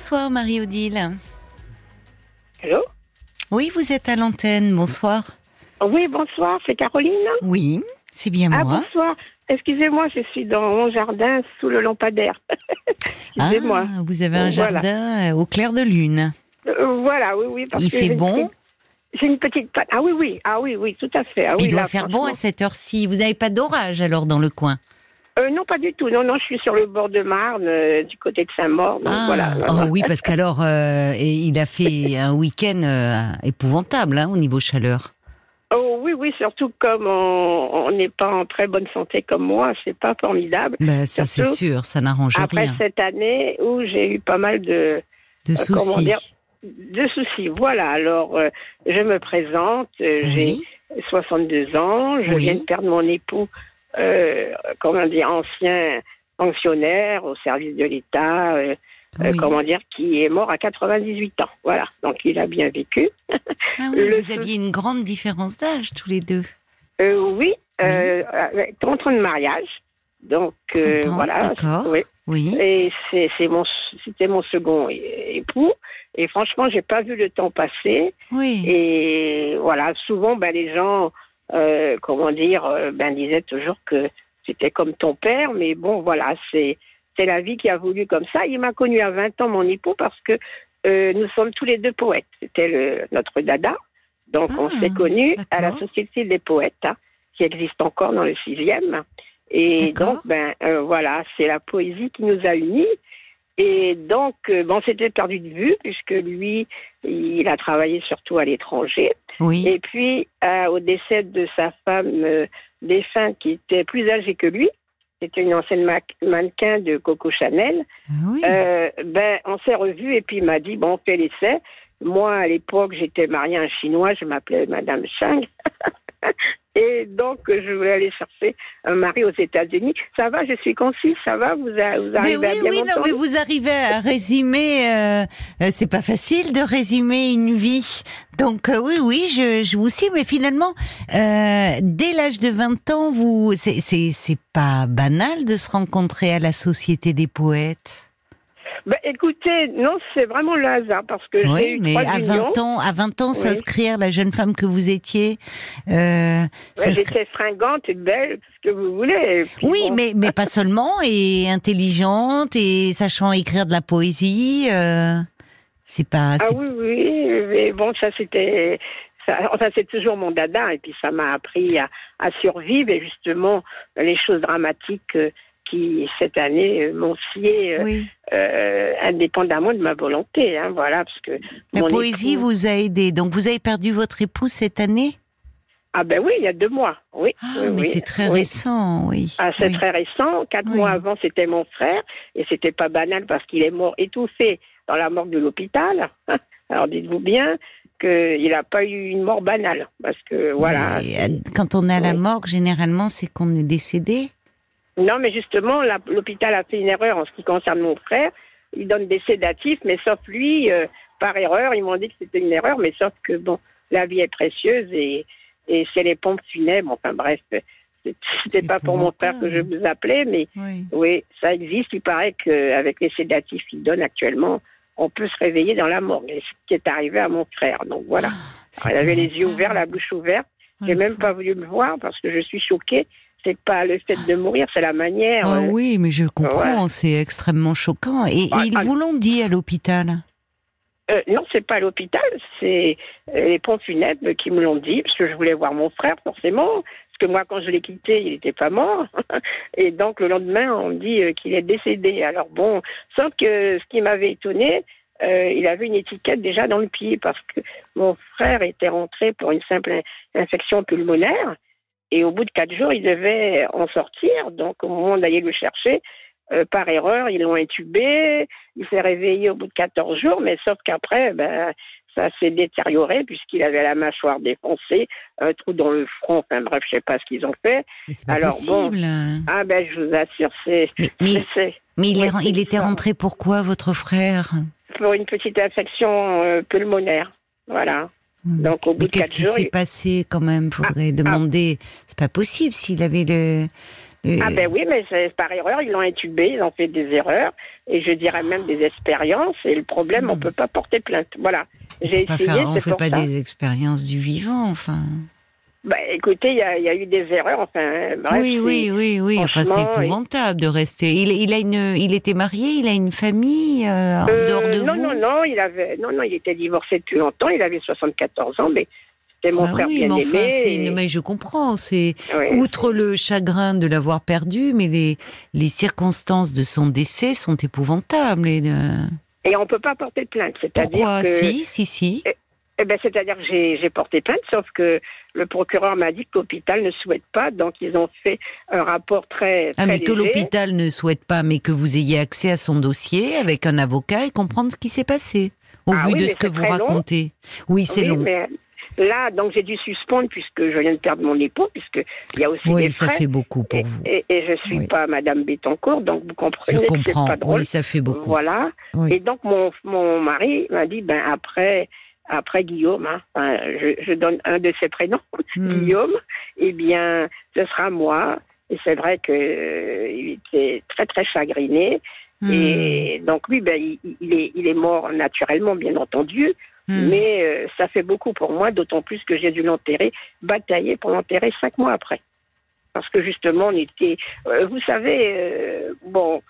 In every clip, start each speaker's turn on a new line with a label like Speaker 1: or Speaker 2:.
Speaker 1: Bonsoir Marie-Odile.
Speaker 2: Allô
Speaker 1: Oui, vous êtes à l'antenne. Bonsoir.
Speaker 2: Oui, bonsoir, c'est Caroline.
Speaker 1: Oui, c'est bien
Speaker 2: Ah,
Speaker 1: moi.
Speaker 2: bonsoir. Excusez-moi, je suis dans mon jardin sous le lampadaire. Excusez-moi.
Speaker 1: Ah, vous avez un
Speaker 2: Voilà.
Speaker 1: jardin euh, au clair de lune.
Speaker 2: Euh, voilà, oui, oui. Parce
Speaker 1: Il
Speaker 2: que
Speaker 1: fait bon
Speaker 2: J'ai une petite patte. Ah oui, oui, ah oui, oui, tout à fait. Ah, oui,
Speaker 1: Il doit
Speaker 2: là,
Speaker 1: faire bon à cette heure-ci. Vous n'avez pas d'orage alors dans le coin
Speaker 2: Euh, non, pas du tout. Non, non, je suis sur le bord de Marne, euh, du côté de Saint-Maur.
Speaker 1: Ah,
Speaker 2: voilà.
Speaker 1: oh oui, parce qu'alors, euh, il a fait un week-end euh, épouvantable hein, au niveau chaleur.
Speaker 2: Oh oui, oui, surtout comme on n'est pas en très bonne santé comme moi, c'est pas formidable.
Speaker 1: Ben, ça, c'est sûr, ça n'arrange
Speaker 2: Après
Speaker 1: rien.
Speaker 2: cette année où j'ai eu pas mal de,
Speaker 1: De soucis.
Speaker 2: dire, de soucis. Voilà, alors je me présente, euh, j'ai
Speaker 1: Oui.
Speaker 2: 62 ans, je
Speaker 1: Oui.
Speaker 2: viens de perdre mon époux, euh, comment dire, ancien fonctionnaire au service de l'État, euh, euh,
Speaker 1: Oui.
Speaker 2: comment dire, qui est mort à 98 ans. Voilà, donc il a bien vécu.
Speaker 1: Ah oui,
Speaker 2: le
Speaker 1: vous aviez une grande différence d'âge tous les deux.
Speaker 2: Oui, avec 30 ans de mariage. Donc
Speaker 1: 30 ans,
Speaker 2: voilà.
Speaker 1: d'accord.
Speaker 2: Oui.
Speaker 1: Oui.
Speaker 2: Et c'est mon c'était mon second époux. Et franchement, j'ai pas vu le temps passer.
Speaker 1: Oui.
Speaker 2: Et voilà, souvent, ben les gens, euh, comment dire, euh, ben disaient toujours que c'était comme ton père. Mais bon, voilà, c'est c'est la vie qui a voulu comme ça. Il m'a connu à 20 ans, mon époux, parce que euh, nous sommes tous les deux poètes. C'était notre dada. Donc, on
Speaker 1: Ah,
Speaker 2: s'est connus à la. Société des poètes, hein, qui existe encore dans le sixième. Et donc, ben euh, voilà, c'est la poésie qui nous a unis. Et donc, euh, bon, c'était perdu de vue, puisque lui, il a travaillé surtout à l'étranger.
Speaker 1: Oui.
Speaker 2: Et puis, euh, au décès de sa femme euh, défunte, qui était plus âgée que lui, c'était une ancienne ma- mannequin de Coco Chanel,
Speaker 1: Ah oui.
Speaker 2: euh, ben, on s'est revus et puis il m'a dit, bon, on fait l'essai. Moi, à l'époque, j'étais mariée à un Chinois, je m'appelais Madame Chang. et donc, je voulais aller chercher un mari aux États-Unis. Ça va, je suis concise, ça va, vous, a- vous
Speaker 1: Mais
Speaker 2: arrivez
Speaker 1: oui,
Speaker 2: à bien
Speaker 1: oui, non, mais vous arrivez à résumer. euh, euh, c'est pas facile de résumer une vie. Donc euh, oui, oui, je, je vous suis. Mais finalement, euh, dès l'âge de 20 ans, vous, c'est, c'est, c'est pas banal de se rencontrer à la Société des poètes?
Speaker 2: Ben, écoutez, non, c'est vraiment le hasard parce que j'ai
Speaker 1: Oui,
Speaker 2: eu
Speaker 1: mais
Speaker 2: trois
Speaker 1: à
Speaker 2: unions.
Speaker 1: 20 ans, à 20 ans,
Speaker 2: Oui.
Speaker 1: s'inscrire, la jeune femme que vous étiez, euh,
Speaker 2: Ouais, J'étais fringante et belle, tout ce que vous voulez.
Speaker 1: Oui,
Speaker 2: bon,
Speaker 1: mais, mais pas seulement, et intelligente, et sachant écrire de la poésie. euh, c'est pas.
Speaker 2: Ah oui, oui, mais bon, ça c'était. ça- Enfin, c'est toujours mon dada, et puis ça m'a appris à, à survivre, et justement, les choses dramatiques euh, qui, cette année, euh, m'ont scié euh,
Speaker 1: oui.
Speaker 2: euh, indépendamment de ma volonté. Hein, voilà, parce que.
Speaker 1: La poésie
Speaker 2: époux-
Speaker 1: vous a aidé. Donc vous avez perdu votre époux cette année?
Speaker 2: Ah, ben oui, il y a deux mois, oui.
Speaker 1: Ah,
Speaker 2: oui,
Speaker 1: mais
Speaker 2: oui,
Speaker 1: c'est très
Speaker 2: oui.
Speaker 1: récent, oui.
Speaker 2: Ah, c'est très récent. Quatre mois avant, c'était mon frère. Et c'était pas banal parce qu'il est mort étouffé dans la morgue de l'hôpital. Alors dites-vous bien qu'il n'a pas eu une mort banale. Parce que voilà.
Speaker 1: Quand on à la morgue, généralement, c'est qu'on est décédé.
Speaker 2: Non, mais justement, l'hôpital a fait une erreur en ce qui concerne mon frère. Il donne des sédatifs, mais sauf lui, euh, par erreur, ils m'ont dit que c'était une erreur, mais sauf que, bon, la vie est précieuse et, et c'est les pompes funèbres. Enfin bref, C'est c'était pas pour mon frère que je vous appelais, mais
Speaker 1: Oui.
Speaker 2: Oui, ça existe. Il paraît qu'avec les sédatifs qu'ils donnent actuellement, on peut se réveiller dans la morgue. Et c'est ce qui est arrivé à mon frère. Donc voilà.
Speaker 1: C'est
Speaker 2: Il avait les yeux ouverts, la bouche ouverte. J'ai
Speaker 1: le
Speaker 2: même pas voulu le voir parce que je suis choquée. C'est pas le fait de mourir, c'est la manière.
Speaker 1: Ah
Speaker 2: euh,
Speaker 1: oui, mais je comprends, c'est extrêmement choquant. Et, et
Speaker 2: Ah,
Speaker 1: ils
Speaker 2: ah.
Speaker 1: vous l'ont dit à l'hôpital
Speaker 2: euh, non, c'est pas à l'hôpital, c'est euh, les pompes funèbres qui me l'ont dit parce que je voulais voir mon frère forcément. Parce que moi, quand je l'ai quitté, il n'était pas mort. Et donc le lendemain, on me dit euh, qu'il est décédé. Alors bon, sauf que ce qui m'avait étonné, euh, il avait une étiquette déjà dans le pied parce que mon frère était rentré pour une simple in- infection pulmonaire. Et au bout de quatre jours, il devait en sortir. Donc, au moment d'aller le chercher, euh, par erreur, ils l'ont intubé. Il s'est réveillé au bout de 14 jours, mais sauf qu'après, ben, ça s'est détérioré puisqu'il avait la mâchoire défoncée, un trou dans le front. Enfin bref, je sais pas ce qu'ils ont fait.
Speaker 1: Mais c'est pas
Speaker 2: Alors, bon.
Speaker 1: possible.
Speaker 2: Ah ben, je vous assure, c'est
Speaker 1: Mais, mais, mais il, est, il était rentré pourquoi, votre frère?
Speaker 2: Pour une petite infection euh, pulmonaire. Voilà. Donc, au bout
Speaker 1: Mais qu'est-ce qui s'est
Speaker 2: il-
Speaker 1: passé quand même Faudrait demander. C'est pas possible s'il avait le,
Speaker 2: Ah ben oui, mais c'est par erreur, ils l'ont intubé, ils ont fait des erreurs, et je dirais même des expériences, et le problème, on peut pas porter plainte. Voilà. J'ai essayé,
Speaker 1: faire- on fait pas
Speaker 2: ça.
Speaker 1: des expériences du vivant, enfin.
Speaker 2: Bah, écoutez, il y a, il y a eu des erreurs, enfin, bref.
Speaker 1: oui, oui, oui, oui. Enfin, c'est épouvantable de rester. Il, il a une, il était marié, il a une famille euh, en
Speaker 2: Euh,
Speaker 1: dehors de
Speaker 2: non,
Speaker 1: vous.
Speaker 2: non, non, il avait, non, non, il était divorcé depuis longtemps, il avait 74 ans, mais c'était mon
Speaker 1: Bah
Speaker 2: frère
Speaker 1: oui,
Speaker 2: bien
Speaker 1: mais enfin,
Speaker 2: aimé.
Speaker 1: c'est,
Speaker 2: et-
Speaker 1: mais je comprends. C'est
Speaker 2: ouais.
Speaker 1: outre le chagrin de l'avoir perdu, mais les, les circonstances de son décès sont épouvantables. Et, euh,
Speaker 2: Et on peut pas porter plainte, c'est-à-dire
Speaker 1: Pourquoi?
Speaker 2: que,
Speaker 1: Si, si, si.
Speaker 2: Eh ben, c'est-à-dire que j'ai, porté plainte, sauf que le procureur m'a dit que l'hôpital ne souhaite pas, donc ils ont fait un rapport très,
Speaker 1: Ah, mais que l'hôpital ne souhaite pas, mais que vous ayez accès à son dossier avec un avocat et comprendre ce qui s'est passé, au
Speaker 2: Ah
Speaker 1: vu
Speaker 2: oui,
Speaker 1: de ce que vous
Speaker 2: long.
Speaker 1: racontez. Oui, c'est
Speaker 2: Oui,
Speaker 1: long.
Speaker 2: mais là, donc j'ai dû suspendre puisque je viens de perdre mon époux, puisque il y a aussi des
Speaker 1: Oui, ça
Speaker 2: frais.
Speaker 1: fait beaucoup pour
Speaker 2: et,
Speaker 1: vous.
Speaker 2: et, et je suis
Speaker 1: Oui.
Speaker 2: pas Madame Bettencourt, donc vous
Speaker 1: Je
Speaker 2: comprenez que c'est
Speaker 1: comprends.
Speaker 2: pas drôle.
Speaker 1: Oui, ça fait beaucoup.
Speaker 2: Voilà.
Speaker 1: Oui.
Speaker 2: Et donc mon, mon mari m'a dit ben après après Guillaume, hein, enfin, je, je donne un de ses prénoms,
Speaker 1: Hmm.
Speaker 2: Guillaume, eh bien ce sera moi. Et c'est vrai que euh, était très très chagriné.
Speaker 1: Hmm.
Speaker 2: Et donc lui, ben il, il est il est mort naturellement, bien entendu.
Speaker 1: Hmm.
Speaker 2: Mais euh, ça fait beaucoup pour moi, d'autant plus que j'ai dû l'enterrer, batailler pour l'enterrer cinq mois après. Parce que justement, on était. euh, vous savez, bon,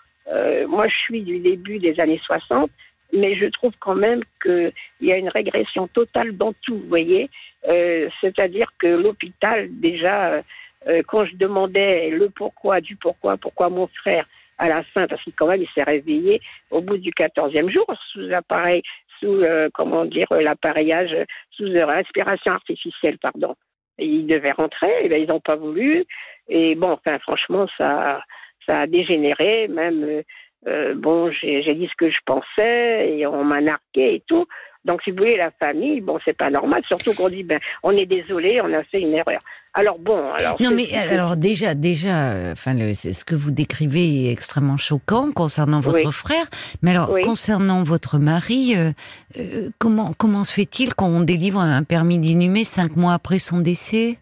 Speaker 2: moi je suis du début des années 60, mais je trouve quand même qu'il y a une régression totale dans tout, vous voyez. Euh, C'est-à-dire que l'hôpital, déjà, euh, euh, quand je demandais le pourquoi, du pourquoi, pourquoi mon frère, à la fin, parce qu'il quand même il s'est réveillé au bout du 14e jour sous appareil sous euh, comment dire euh, l'appareillage sous euh, respiration artificielle pardon et ils devaient rentrer et ben ils n'ont pas voulu et bon enfin franchement ça ça a dégénéré même euh, euh, bon j'ai dit ce que je pensais et on m'a narqué et tout donc si vous voulez la famille bon c'est pas normal surtout qu'on dit ben on est désolé on a fait une erreur alors bon alors
Speaker 1: Non, mais alors déjà, déjà, euh, enfin, c'est- ce que vous décrivez est extrêmement choquant concernant votre
Speaker 2: Oui.
Speaker 1: frère. Mais alors,
Speaker 2: Oui.
Speaker 1: concernant votre mari, euh, euh, comment comment se fait-il qu'on délivre un permis d'inhumer cinq mois après son décès?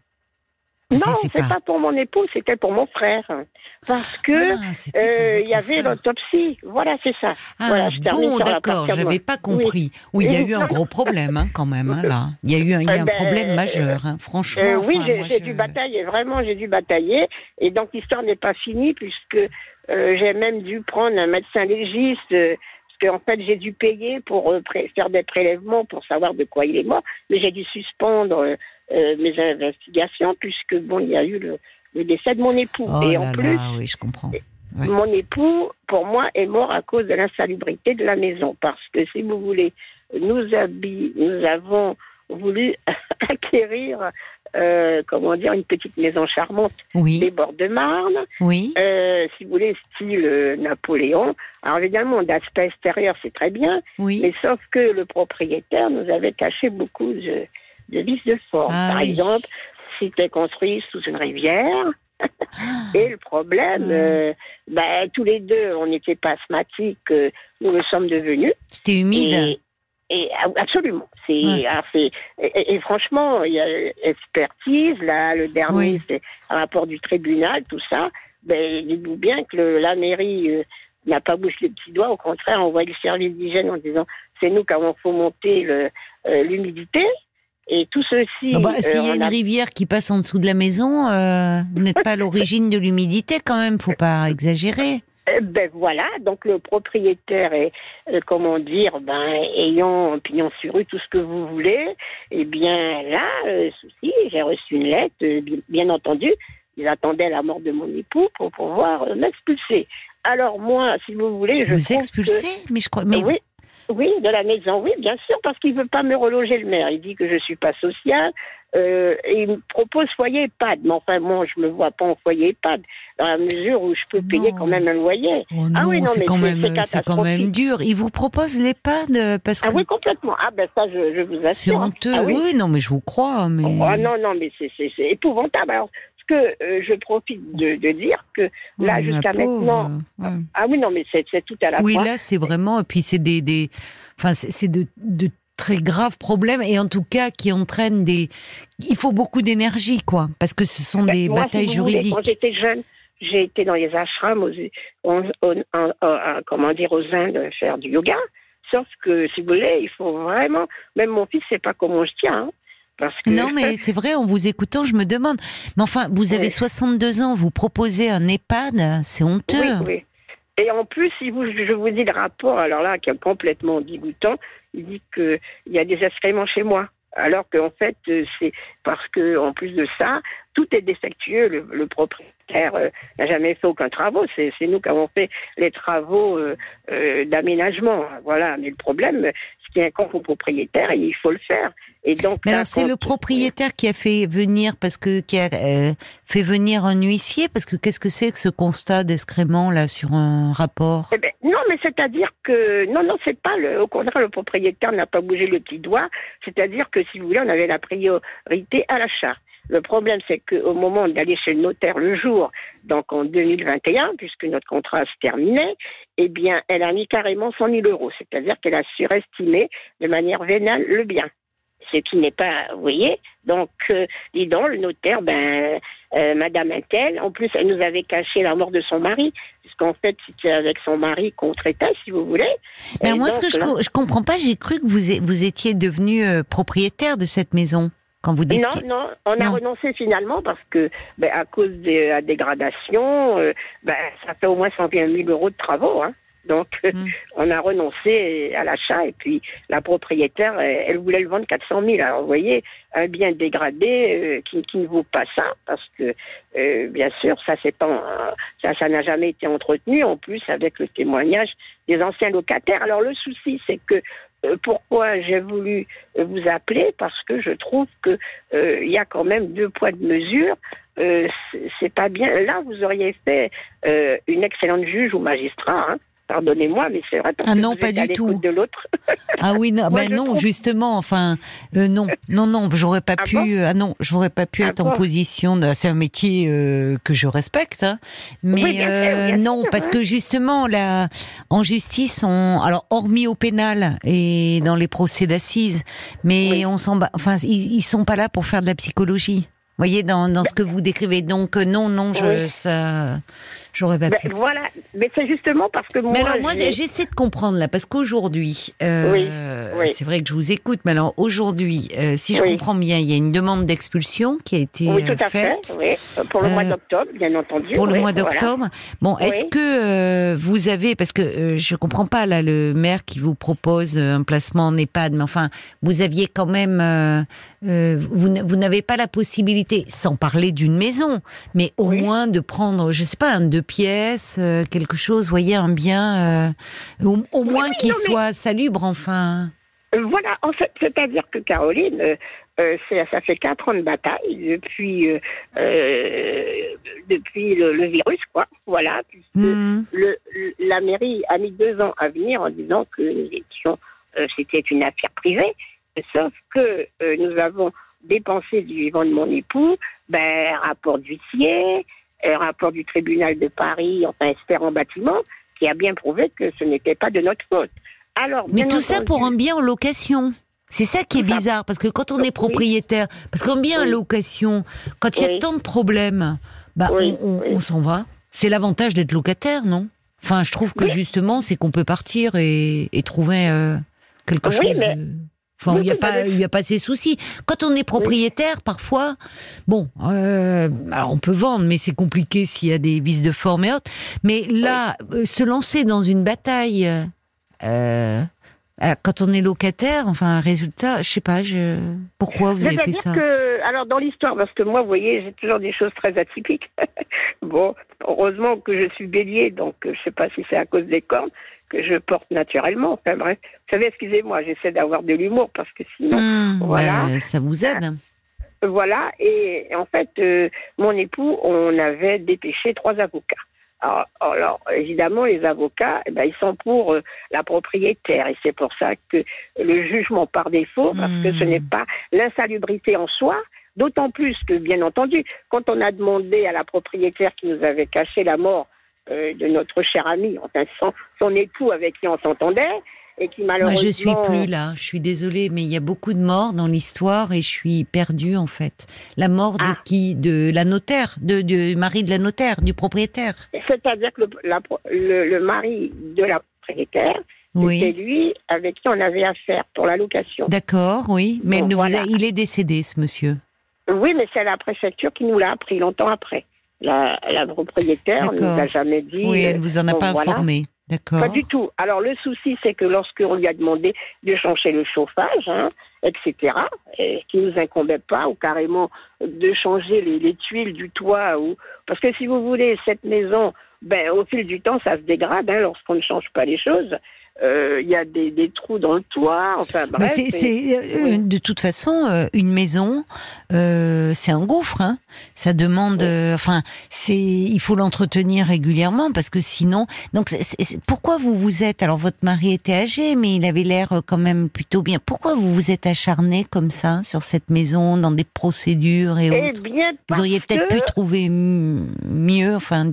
Speaker 2: Non
Speaker 1: C'est-
Speaker 2: c'est pas... pour mon époux c'était pour mon frère parce que
Speaker 1: Ah,
Speaker 2: euh, il y avait l'autopsie voilà c'est ça
Speaker 1: Ah
Speaker 2: voilà, je
Speaker 1: bon, d'accord, j'avais pas compris. Oui, il y a eu un gros problème hein, quand même hein, là. Il y a eu un, il y a
Speaker 2: Eh
Speaker 1: un
Speaker 2: ben,
Speaker 1: problème majeur, hein, franchement.
Speaker 2: Euh, oui,
Speaker 1: enfin,
Speaker 2: j'ai
Speaker 1: je-
Speaker 2: dû batailler, vraiment, j'ai dû batailler. Et donc, l'histoire n'est pas finie, puisque euh, j'ai même dû prendre un médecin légiste, euh, qu'en fait, j'ai dû payer pour euh, faire des prélèvements pour savoir de quoi il est mort. Mais j'ai dû suspendre euh, euh, mes investigations, puisque, bon, il y a eu le, le décès de mon époux.
Speaker 1: Oh
Speaker 2: et
Speaker 1: là
Speaker 2: en plus,
Speaker 1: là, oui, je comprends. Ouais.
Speaker 2: mon époux, pour moi, est mort à cause de l'insalubrité de la maison. Parce que, si vous voulez, nous, nous avons voulu acquérir, euh, comment dire, une petite maison charmante des
Speaker 1: Oui,
Speaker 2: bords de Marne,
Speaker 1: oui.
Speaker 2: euh, si vous voulez, style euh, Napoléon. Alors, évidemment, d'aspect extérieur, c'est très bien,
Speaker 1: Oui.
Speaker 2: mais sauf que le propriétaire nous avait caché beaucoup de, de vices de forme.
Speaker 1: Ah
Speaker 2: Par exemple, c'était construit sous une rivière. Et le problème,
Speaker 1: Mm.
Speaker 2: euh, ben, tous les deux, on était pas asthmatiques, euh, nous le sommes devenus.
Speaker 1: C'était humide.
Speaker 2: Et, et absolument. C'est,
Speaker 1: Ouais.
Speaker 2: et, et- et franchement, il y a expertise, là, le dernier,
Speaker 1: Oui.
Speaker 2: c'est un rapport du tribunal, tout ça. Ben, dites-vous bien que le- la mairie euh, n'a pas bougé le petit doigt, au contraire, on voit le service d'hygiène en disant c'est nous qui avons fomenté euh, l'humidité. Et tout ceci.
Speaker 1: Ah bah,
Speaker 2: euh,
Speaker 1: S'il y a une
Speaker 2: a-
Speaker 1: rivière qui passe en dessous de la maison, euh, vous n'êtes pas à l'origine de l'humidité quand même, faut pas exagérer.
Speaker 2: Euh, Ben voilà, donc le propriétaire est, euh, comment dire, ben ayant pignon sur rue, tout ce que vous voulez, eh bien là, euh, souci, j'ai reçu une lettre, euh, bi- bien entendu, ils attendaient la mort de mon époux pour pouvoir m'expulser. Alors moi, si vous voulez, je
Speaker 1: Vous
Speaker 2: trouve
Speaker 1: expulsez? Mais je crois. Mais
Speaker 2: oui, oui, de la maison, oui, bien sûr, parce qu'il veut pas me reloger le maire. Il dit que je suis pas sociale. Euh, et il me propose foyer EHPAD. Mais enfin, moi, je me vois pas en foyer EHPAD, dans la mesure où je peux payer quand même un loyer.
Speaker 1: Oh
Speaker 2: Ah
Speaker 1: non,
Speaker 2: oui, non,
Speaker 1: c'est
Speaker 2: mais
Speaker 1: quand
Speaker 2: c'est-
Speaker 1: même, quand dur. Il vous propose l'EHPAD euh, parce
Speaker 2: Ah
Speaker 1: que
Speaker 2: oui, complètement. Ah ben ça, je, je vous
Speaker 1: c'est
Speaker 2: assure.
Speaker 1: honteux.
Speaker 2: Ah oui.
Speaker 1: oui. non, mais je vous crois. Mais
Speaker 2: Oh, non, non, mais c'est- épouvantable. Alors, que euh, je profite de, de dire que là, jusqu'à maintenant...
Speaker 1: Ouais.
Speaker 2: Ah oui, non, mais c'est c'est tout à la
Speaker 1: Oui,
Speaker 2: fois.
Speaker 1: là, c'est vraiment. Et puis, c'est des, des, enfin, c'est c'est de, de très graves problèmes et en tout cas qui entraînent des. Il faut beaucoup d'énergie, quoi, parce que ce sont
Speaker 2: Ben,
Speaker 1: des
Speaker 2: moi, si
Speaker 1: batailles
Speaker 2: vous voulez,
Speaker 1: juridiques.
Speaker 2: quand j'étais jeune, j'ai été dans les ashrams, aux, comment dire, aux Indes faire du yoga. Sauf que, si vous voulez, il faut vraiment. Même mon fils sait pas comment je tiens. Hein.
Speaker 1: Parce que... Non, mais c'est vrai, en vous écoutant, je me demande. Mais enfin, vous avez 62 ans, vous proposez un EHPAD, c'est honteux.
Speaker 2: Oui, oui. Et en plus, si vous, je vous dis le rapport, alors là, qui est complètement dégoûtant, il dit qu'il y a des excréments chez moi. Alors qu'en fait, euh, c'est parce que en plus de ça, tout est défectueux. Le, propriétaire euh, n'a jamais fait aucun travaux. C'est nous qui avons fait les travaux euh, d'aménagement. Voilà. Mais le problème, ce qui incombe au propriétaire, il faut le faire. Et donc.
Speaker 1: alors c'est le propriétaire qui a fait venir parce que qui a fait venir un huissier parce que qu'est-ce que c'est que ce constat d'excrément là sur un rapport?
Speaker 2: Eh ben, Non, mais c'est-à-dire que non, non, c'est pas le. Au contraire, le propriétaire n'a pas bougé le petit doigt. C'est-à-dire que si vous voulez, on avait la priorité à l'achat. Le problème, c'est qu'au moment d'aller chez le notaire le jour, donc en 2021, puisque notre contrat se terminait, eh bien, elle a mis carrément 100 000 euros. C'est-à-dire qu'elle a surestimé de manière vénale le bien. Ce qui n'est pas, vous voyez, donc, euh, dis donc, le notaire, ben, euh, Madame Intel, en plus, elle nous avait caché la mort de son mari, puisqu'en fait, c'était avec son mari qu'on traitait, si vous voulez.
Speaker 1: Mais moi, ce que je, ne comprends pas, j'ai cru que vous, vous étiez devenu euh, propriétaire de cette maison. Quand vous dites
Speaker 2: non, non, on a renoncé finalement parce que, ben, à cause de la dégradation, euh, ben, ça fait au moins 120 000 euros de travaux. Hein. Donc, mm. on a renoncé à l'achat et puis la propriétaire, elle, voulait le vendre 400 000. Alors, vous voyez, un bien dégradé euh, qui, ne vaut pas ça parce que, euh, bien sûr, ça c'est pas, ça, ça n'a jamais été entretenu. En plus, avec le témoignage des anciens locataires. Alors, le souci, c'est que euh, pourquoi j'ai voulu vous appeler? Parce que je trouve que il y a quand même deux poids de mesure. c'est pas bien. Là, vous auriez fait une excellente juge ou magistrat. Hein, Pardonnez-moi, mais c'est vrai parce
Speaker 1: ah
Speaker 2: que
Speaker 1: non, pas du tout.
Speaker 2: de l'autre.
Speaker 1: ah oui, non, ben non, justement, enfin, euh, non, non, non, j'aurais pas ah pu, ah non, j'aurais pas pu ah être en position. De, c'est un métier euh, que je respecte, hein, mais euh, non, parce que justement, là, en justice, on, alors hormis au pénal et dans les procès d'assises, mais on s'en, enfin, ils, ils sont pas là pour faire de la psychologie voyez, dans, dans ce que vous décrivez. Donc, euh, non, non, je, ça, j'aurais pas ben, pu.
Speaker 2: Voilà, mais c'est justement parce que moi.
Speaker 1: Mais alors, moi, j'essaie de comprendre là, parce qu'aujourd'hui, euh, c'est vrai que je vous écoute, mais alors aujourd'hui, euh, si je comprends bien, il y a une demande d'expulsion qui a été
Speaker 2: oui, tout à faite. Fait, pour le mois d'octobre, bien entendu.
Speaker 1: Pour le mois d'octobre. Bon, est-ce que vous avez, parce que je comprends pas là, le maire qui vous propose un placement en EHPAD, mais enfin, vous aviez quand même, vous, vous n'avez pas la possibilité sans parler d'une maison, mais au moins de prendre, je sais pas, un deux pièces, euh, quelque chose, voyez, un bien, euh, au, moins qu'il soit salubre, enfin.
Speaker 2: Euh, voilà, en fait, c'est-à-dire que Caroline, ça fait quatre ans de bataille depuis depuis le, virus, quoi. Voilà, puisque hmm. le, la mairie a mis deux ans à venir en disant que c'était une affaire privée, sauf que nous avons dépensé du vivant de mon époux, ben, rapport d'huissier, euh, rapport du tribunal de Paris, enfin, expert en bâtiment, qui a bien prouvé que ce n'était pas de notre faute.
Speaker 1: Alors, Mais tout ça pour un bien en location. C'est ça qui est bizarre, parce que quand on est propriétaire, parce qu'un bien en location, quand il y a tant de problèmes, bah, on, s'en va. C'est l'avantage d'être locataire, non? Enfin, je trouve que justement, c'est qu'on peut partir et, trouver euh, quelque chose. de... Enfin, il n'y a pas, il y a pas ces soucis. Quand on est propriétaire, parfois, bon, euh, alors on peut vendre, mais c'est compliqué s'il y a des vices de forme et autres. Mais là, euh, se lancer dans une bataille, euh quand on est locataire, enfin, un résultat, je sais pas, je... pourquoi vous avez fait ça?
Speaker 2: que, Alors, dans l'histoire, parce que moi, vous voyez, j'ai toujours des choses très atypiques. bon, heureusement que je suis bélier, donc je sais pas si c'est à cause des cornes que je porte naturellement. Enfin bref, vous savez, excusez-moi, j'essaie d'avoir de l'humour parce que sinon,
Speaker 1: hmm, voilà. Ben, ça vous aide.
Speaker 2: Voilà, et en fait, euh, mon époux, on avait dépêché trois avocats. Alors, évidemment, les avocats, eh ben, ils sont pour euh, la propriétaire, et c'est pour ça que le jugement par défaut, parce que ce n'est hmm. pas l'insalubrité en soi, d'autant plus que, bien entendu, quand on a demandé à la propriétaire qui nous avait caché la mort euh, de notre cher ami, enfin son, époux avec qui on s'entendait, et qui malheureusement.
Speaker 1: Moi, je suis plus là. Je suis désolée, mais il y a beaucoup de morts dans l'histoire et je suis perdue en fait. La mort de
Speaker 2: Ah.
Speaker 1: qui? De la notaire, de, du mari de la notaire, du propriétaire.
Speaker 2: C'est-à-dire que le, la- le, le mari de la propriétaire, c'était
Speaker 1: Oui.
Speaker 2: lui avec qui on avait affaire pour la location.
Speaker 1: D'accord, oui. Mais ne vous
Speaker 2: voilà.
Speaker 1: a- il est décédé, ce monsieur.
Speaker 2: Oui, mais c'est la préfecture qui nous l'a appris longtemps après. La, la propriétaire ne nous a jamais dit.
Speaker 1: Oui,
Speaker 2: euh,
Speaker 1: elle vous en a
Speaker 2: bon,
Speaker 1: pas
Speaker 2: voilà. Pas du tout. Alors le souci, c'est que lorsqu'on lui a demandé de changer le chauffage, hein, etc., et qui nous incombait pas, ou carrément de changer les, les tuiles du toit, ou parce que si vous voulez cette maison, ben au fil du temps, ça se dégrade hein, lorsqu'on ne change pas les choses. Euh, Il y a des, des trous dans le toit, enfin
Speaker 1: Mais
Speaker 2: bref.
Speaker 1: c'est,
Speaker 2: et-
Speaker 1: c'est, euh, de toute façon euh, une maison, euh, c'est un gouffre. Hein. Ça demande, enfin, c'est, il faut l'entretenir régulièrement parce que sinon, donc, c'est- c'est- c'est- pourquoi vous vous êtes Alors, votre mari était âgé, mais il avait l'air quand même plutôt bien. Pourquoi vous vous êtes acharné comme ça sur cette maison, dans des procédures et
Speaker 2: Eh
Speaker 1: autres?
Speaker 2: bien,
Speaker 1: Vous auriez peut-être
Speaker 2: que-
Speaker 1: pu trouver mieux, enfin,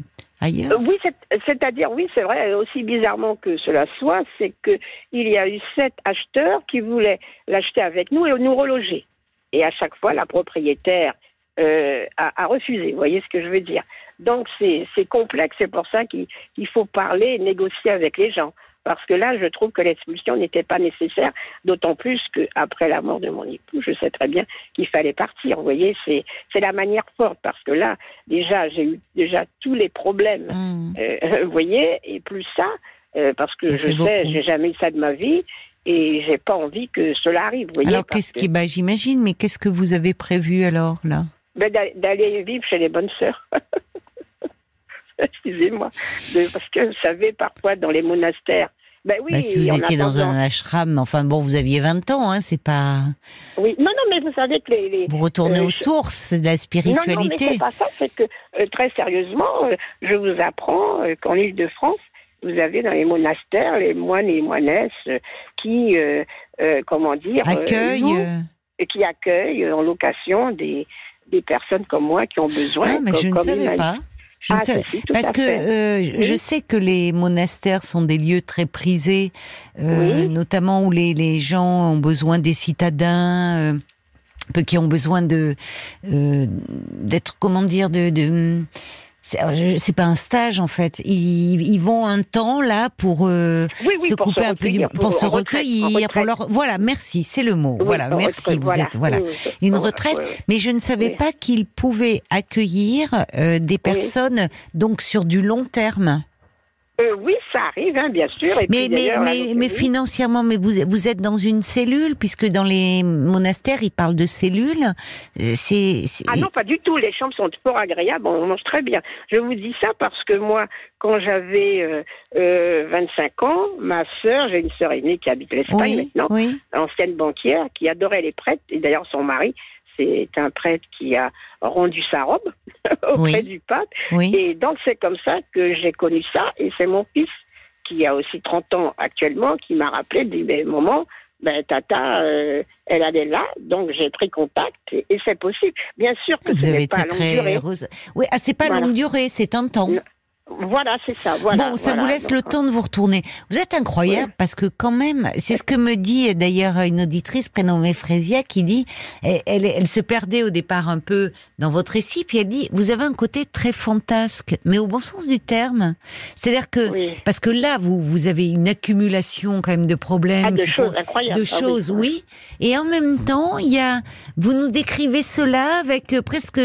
Speaker 2: Euh, Oui, c'est- c'est-à-dire, oui, c'est vrai, aussi bizarrement que cela soit, c'est que il y a eu sept acheteurs qui voulaient l'acheter avec nous et nous reloger. Et à chaque fois, la propriétaire euh, a, refusé. Vous voyez ce que je veux dire? Donc, c'est complexe. C'est pour ça qu'il qu'il faut parler négocier avec les gens. Parce que là, je trouve que l'expulsion n'était pas nécessaire, d'autant plus qu'après la mort de mon époux, je sais très bien qu'il fallait partir. Vous voyez, c'est c'est la manière forte, parce que là, déjà, j'ai eu déjà tous les problèmes
Speaker 1: Hum.
Speaker 2: euh, vous voyez, et plus ça, euh, parce que
Speaker 1: Ça
Speaker 2: je sais, j'ai jamais eu ça de ma vie, et j'ai pas envie que cela arrive. Vous voyez,
Speaker 1: Alors, qu'est-ce
Speaker 2: que-
Speaker 1: qui, bah, j'imagine, mais qu'est-ce que vous avez prévu alors là?
Speaker 2: Ben, d'a- d'aller vivre chez les bonnes sœurs. Excusez-moi, parce que vous savez, parfois dans les monastères, ben oui,
Speaker 1: Bah, si vous étiez dans un ashram, enfin bon, vous aviez 20 ans, hein, c'est pas.
Speaker 2: oui, non, non, mais vous savez que les, les-
Speaker 1: Vous retournez
Speaker 2: Euh,
Speaker 1: aux sources de la
Speaker 2: Non, non, mais
Speaker 1: spiritualité.
Speaker 2: c'est pas ça, c'est que euh, très sérieusement, euh, je vous apprends euh, qu'en Île-de-France, vous avez dans les monastères les moines et moinesses qui, comment dire,
Speaker 1: Accueil.
Speaker 2: louent et qui accueillent en location des, des personnes comme moi qui ont besoin.
Speaker 1: Ah, mais je ne savais pas. Je
Speaker 2: Ah, si,
Speaker 1: Parce que euh, je-
Speaker 2: Oui.
Speaker 1: je sais que les monastères sont des lieux très prisés, euh,
Speaker 2: Oui.
Speaker 1: notamment où les, les gens ont besoin des citadins, euh, qui ont besoin de euh, d'être comment dire de, de c'est je- c'est pas un stage en fait. Ils, ils vont un temps là pour euh,
Speaker 2: Oui, oui,
Speaker 1: se
Speaker 2: pour
Speaker 1: couper
Speaker 2: se
Speaker 1: un peu,
Speaker 2: recueillir,
Speaker 1: pour, se
Speaker 2: retraite,
Speaker 1: recueillir, pour leur voilà, merci, c'est le mot.
Speaker 2: Oui,
Speaker 1: voilà, merci.
Speaker 2: retraite,
Speaker 1: vous
Speaker 2: voilà.
Speaker 1: êtes voilà. Une retraite, mais je ne savais pas qu'ils pouvaient accueillir euh, des personnes donc sur du long terme.
Speaker 2: Euh, oui, ça arrive, hein, bien sûr. Et
Speaker 1: Mais
Speaker 2: puis,
Speaker 1: financièrement, mais vous vous êtes dans une cellule puisque dans les monastères ils parlent de cellules. Euh, c'est-
Speaker 2: Ah non, pas du tout. Les chambres sont fort agréables. On mange très bien. Je vous dis ça parce que moi, quand j'avais euh, euh, 25 ans, ma sœur, j'ai une sœur aînée qui habite l'Espagne
Speaker 1: oui
Speaker 2: maintenant,
Speaker 1: oui
Speaker 2: ancienne banquière, qui adorait les prêtres. Et d'ailleurs, son mari, c'est un prêtre qui a rendu sa robe auprès
Speaker 1: Oui.
Speaker 2: du pape.
Speaker 1: oui.
Speaker 2: Et donc, c'est comme ça que j'ai connu ça. Et c'est mon fils, qui a aussi 30 ans actuellement, qui m'a rappelé, dit, mais maman, ben, Tata, euh, elle allait là, donc j'ai pris contact et, et c'est possible. Bien sûr que
Speaker 1: Vous
Speaker 2: ce
Speaker 1: avez
Speaker 2: n'est pas longue
Speaker 1: très
Speaker 2: durée.
Speaker 1: heureuse. Oui, ah, c'est pas
Speaker 2: Voilà.
Speaker 1: longue durée, c'est un temps.
Speaker 2: Voilà, c'est ça. Voilà,
Speaker 1: bon, ça
Speaker 2: voilà.
Speaker 1: vous laisse
Speaker 2: Donc,
Speaker 1: le temps de vous retourner. Vous êtes incroyable parce que quand même, c'est ce que me dit d'ailleurs une auditrice prénommée Frésia qui dit, elle, elle, elle se perdait au départ un peu dans votre récit, puis elle dit, vous avez un côté très fantasque, mais au bon sens du terme. C'est-à-dire que,
Speaker 2: Oui.
Speaker 1: parce que là, vous, vous avez une accumulation quand même de problèmes.
Speaker 2: Ah, de choses
Speaker 1: pour-
Speaker 2: incroyables.
Speaker 1: de
Speaker 2: Ah
Speaker 1: choses, oui. Et en même temps, il y a, vous nous décrivez cela avec euh, presque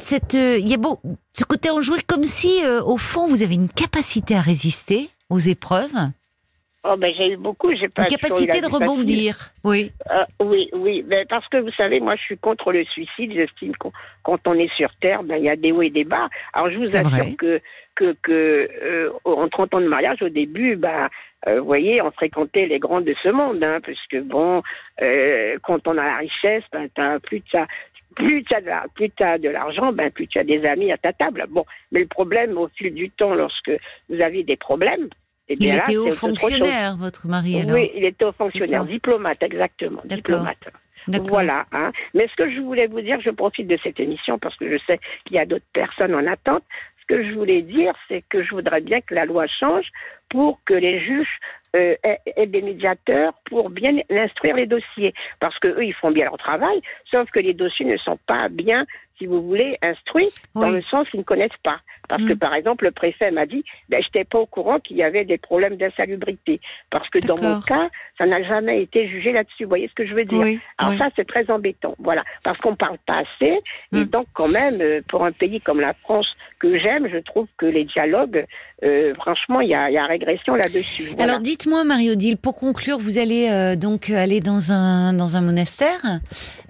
Speaker 1: cette, euh, il y a beau, ce côté enjoué comme si, euh, au fond, vous avez une capacité à résister aux épreuves,
Speaker 2: Oh, ben, j'ai eu beaucoup. J'ai pas
Speaker 1: une capacité de rebondir. Oui.
Speaker 2: Euh, oui, oui, ben, parce que vous savez, moi, je suis contre le suicide. J'estime qu'on quand on est sur Terre, ben, il y a des hauts et des bas. Alors, je vous assure
Speaker 1: vrai.
Speaker 2: que, que, que euh, en 30 ans de mariage, au début, ben, euh, vous voyez, on fréquentait les grands de ce monde, hein, puisque bon, euh, quand on a la richesse, ben, t'as plus de ça. Plus tu as de la- l'argent, ben plus tu as des amis à ta table. Bon, mais le problème au fil du temps, lorsque vous avez des problèmes, eh
Speaker 1: Il
Speaker 2: là,
Speaker 1: était haut fonctionnaire, votre mari, alors.
Speaker 2: Oui, il était haut fonctionnaire, diplomate, exactement, diplomate. Voilà. Hein. Mais ce que je voulais vous dire, je profite de cette émission parce que je sais qu'il y a d'autres personnes en attente. Ce que je voulais dire, c'est que je voudrais bien que la loi change pour que les juges euh, aient, des médiateurs pour bien instruire les dossiers. Parce que eux, ils font bien leur travail, sauf que les dossiers ne sont pas bien, si vous voulez, instruits, dans
Speaker 1: Oui.
Speaker 2: le sens qu'ils ne connaissent pas. Parce que,
Speaker 1: Mm.
Speaker 2: par exemple, le préfet m'a dit, ben, je n'étais pas au courant qu'il y avait des problèmes d'insalubrité. Parce que dans mon cas, ça n'a jamais été jugé là-dessus. Vous voyez ce que je veux dire?
Speaker 1: Oui,
Speaker 2: alors
Speaker 1: oui.
Speaker 2: ça, c'est très embêtant, voilà, parce qu'on parle pas assez, et
Speaker 1: Mm.
Speaker 2: donc quand même, euh, pour un pays comme la France que j'aime, je trouve que les dialogues, euh, franchement, il y a, y a régression là-dessus. Voilà.
Speaker 1: Alors dites-moi Marie-Odile, pour conclure, vous allez euh, donc aller dans un dans un monastère
Speaker 2: Euh,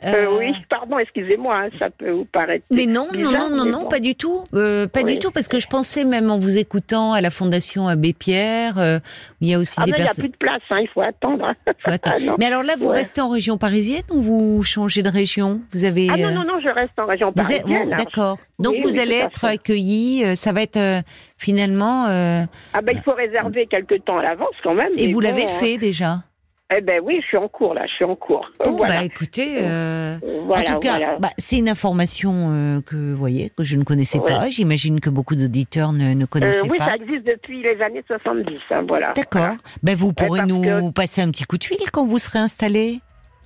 Speaker 1: Euh,
Speaker 2: oui, pardon, excusez-moi, hein, ça peut vous paraître.
Speaker 1: Mais non, non,
Speaker 2: bizarre,
Speaker 1: non, non,
Speaker 2: mais
Speaker 1: non,
Speaker 2: bon.
Speaker 1: pas du tout, euh, pas
Speaker 2: Oui.
Speaker 1: du tout, parce que je pensais même en vous écoutant à la Fondation Abbé Pierre, euh, où il y a aussi
Speaker 2: Ah
Speaker 1: des
Speaker 2: mais il n'y a
Speaker 1: personnes.
Speaker 2: plus de place, hein, il faut attendre. hein.
Speaker 1: Faut attendre.
Speaker 2: Ah.
Speaker 1: Mais alors là, vous
Speaker 2: Ouais.
Speaker 1: restez en région parisienne ou vous changez de région? Vous avez.
Speaker 2: Ah non,
Speaker 1: euh,
Speaker 2: non, non, je reste en région parisienne.
Speaker 1: D'accord. Donc
Speaker 2: Oui,
Speaker 1: vous
Speaker 2: oui,
Speaker 1: allez être accueilli. euh, ça va être euh, finalement. euh,
Speaker 2: Ah ben, il faut réserver quelque temps à l'avance quand même.
Speaker 1: et vous
Speaker 2: bon,
Speaker 1: l'avez
Speaker 2: hein.
Speaker 1: fait déjà?
Speaker 2: Eh ben oui, je suis en cours là, je suis en cours.
Speaker 1: Bon,
Speaker 2: voilà.
Speaker 1: bah écoutez. euh,
Speaker 2: voilà,
Speaker 1: en tout cas,
Speaker 2: voilà.
Speaker 1: bah, c'est une information euh, que vous voyez que je ne connaissais
Speaker 2: Ouais.
Speaker 1: pas. J'imagine que beaucoup d'auditeurs ne, ne
Speaker 2: Euh,
Speaker 1: connaissaient
Speaker 2: oui,
Speaker 1: pas.
Speaker 2: ça existe depuis les années 70, hein, voilà.
Speaker 1: D'accord. Ben vous pourrez nous
Speaker 2: que-
Speaker 1: passer un petit coup de fil quand vous serez installé.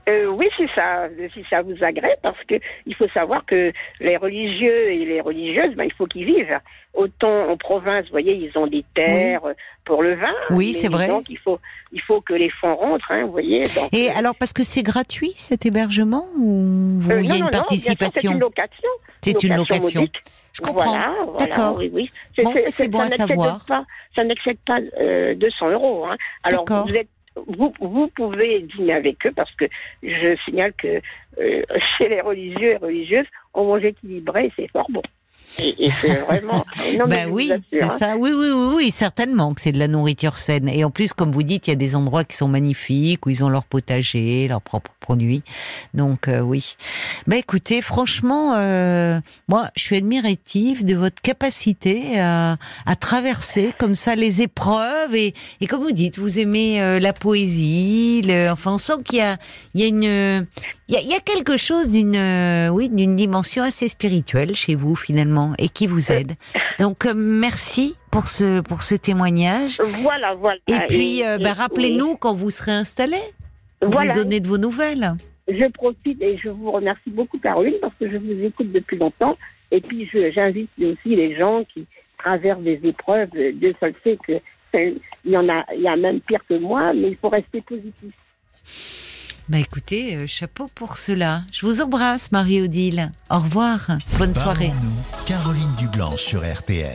Speaker 2: Euh, oui, si ça, si ça vous agrée, parce que il faut savoir que les religieux et les religieuses, ben, il faut qu'ils vivent. Autant en province, vous voyez, ils ont des terres pour le vin.
Speaker 1: Oui, c'est vrai.
Speaker 2: Donc il faut, il faut que les fonds rentrent, hein, vous voyez. Donc,
Speaker 1: Et
Speaker 2: euh,
Speaker 1: alors, parce que c'est gratuit cet hébergement ou
Speaker 2: euh,
Speaker 1: il y
Speaker 2: non,
Speaker 1: a une
Speaker 2: non, non, bien sûr, C'est
Speaker 1: participation
Speaker 2: une location.
Speaker 1: C'est une location.
Speaker 2: modique.
Speaker 1: Je comprends.
Speaker 2: Voilà, voilà,
Speaker 1: D'accord.
Speaker 2: Oui, oui.
Speaker 1: C'est bon à savoir.
Speaker 2: Pas, ça n'excède pas euh, 200 euros. Hein. Alors, vous, êtes, vous, vous pouvez dîner avec eux parce que je signale que euh, chez les religieux et religieuses, on mange équilibré et c'est fort bon. Et, et c'est vraiment. Non, mais
Speaker 1: Ben
Speaker 2: je vous
Speaker 1: oui, c'est
Speaker 2: hein.
Speaker 1: ça. Oui, oui, oui, oui, certainement que c'est de la nourriture saine. Et en plus, comme vous dites, il y a des endroits qui sont magnifiques où ils ont leur potager, leurs propres produits. Donc euh, oui. Ben écoutez, franchement, euh, moi, je suis admirative de votre capacité à, à traverser comme ça les épreuves et, et comme vous dites, vous aimez euh, la poésie. Le, enfin, on sent qu'il y a, il y a une, il y a, il y a quelque chose d'une, euh, oui, d'une dimension assez spirituelle chez vous finalement et qui vous aide. Donc euh, merci pour ce pour ce témoignage.
Speaker 2: Voilà, voilà.
Speaker 1: Et puis, euh, bah, rappelez-nous quand vous serez installé. Pour
Speaker 2: Voilà.
Speaker 1: nous donner de vos nouvelles.
Speaker 2: Je profite et je vous remercie beaucoup, Caroline, parce que je vous écoute depuis longtemps. Et puis, j'invite aussi les gens qui traversent des épreuves. Dieu seul sait que il y en a, il y a même pire que moi, mais il faut rester positif.
Speaker 1: Bah écoutez, euh, chapeau pour cela. Je vous embrasse, Marie-Odile. Au revoir. Bonne soirée.
Speaker 3: Caroline Dublanche sur RTL.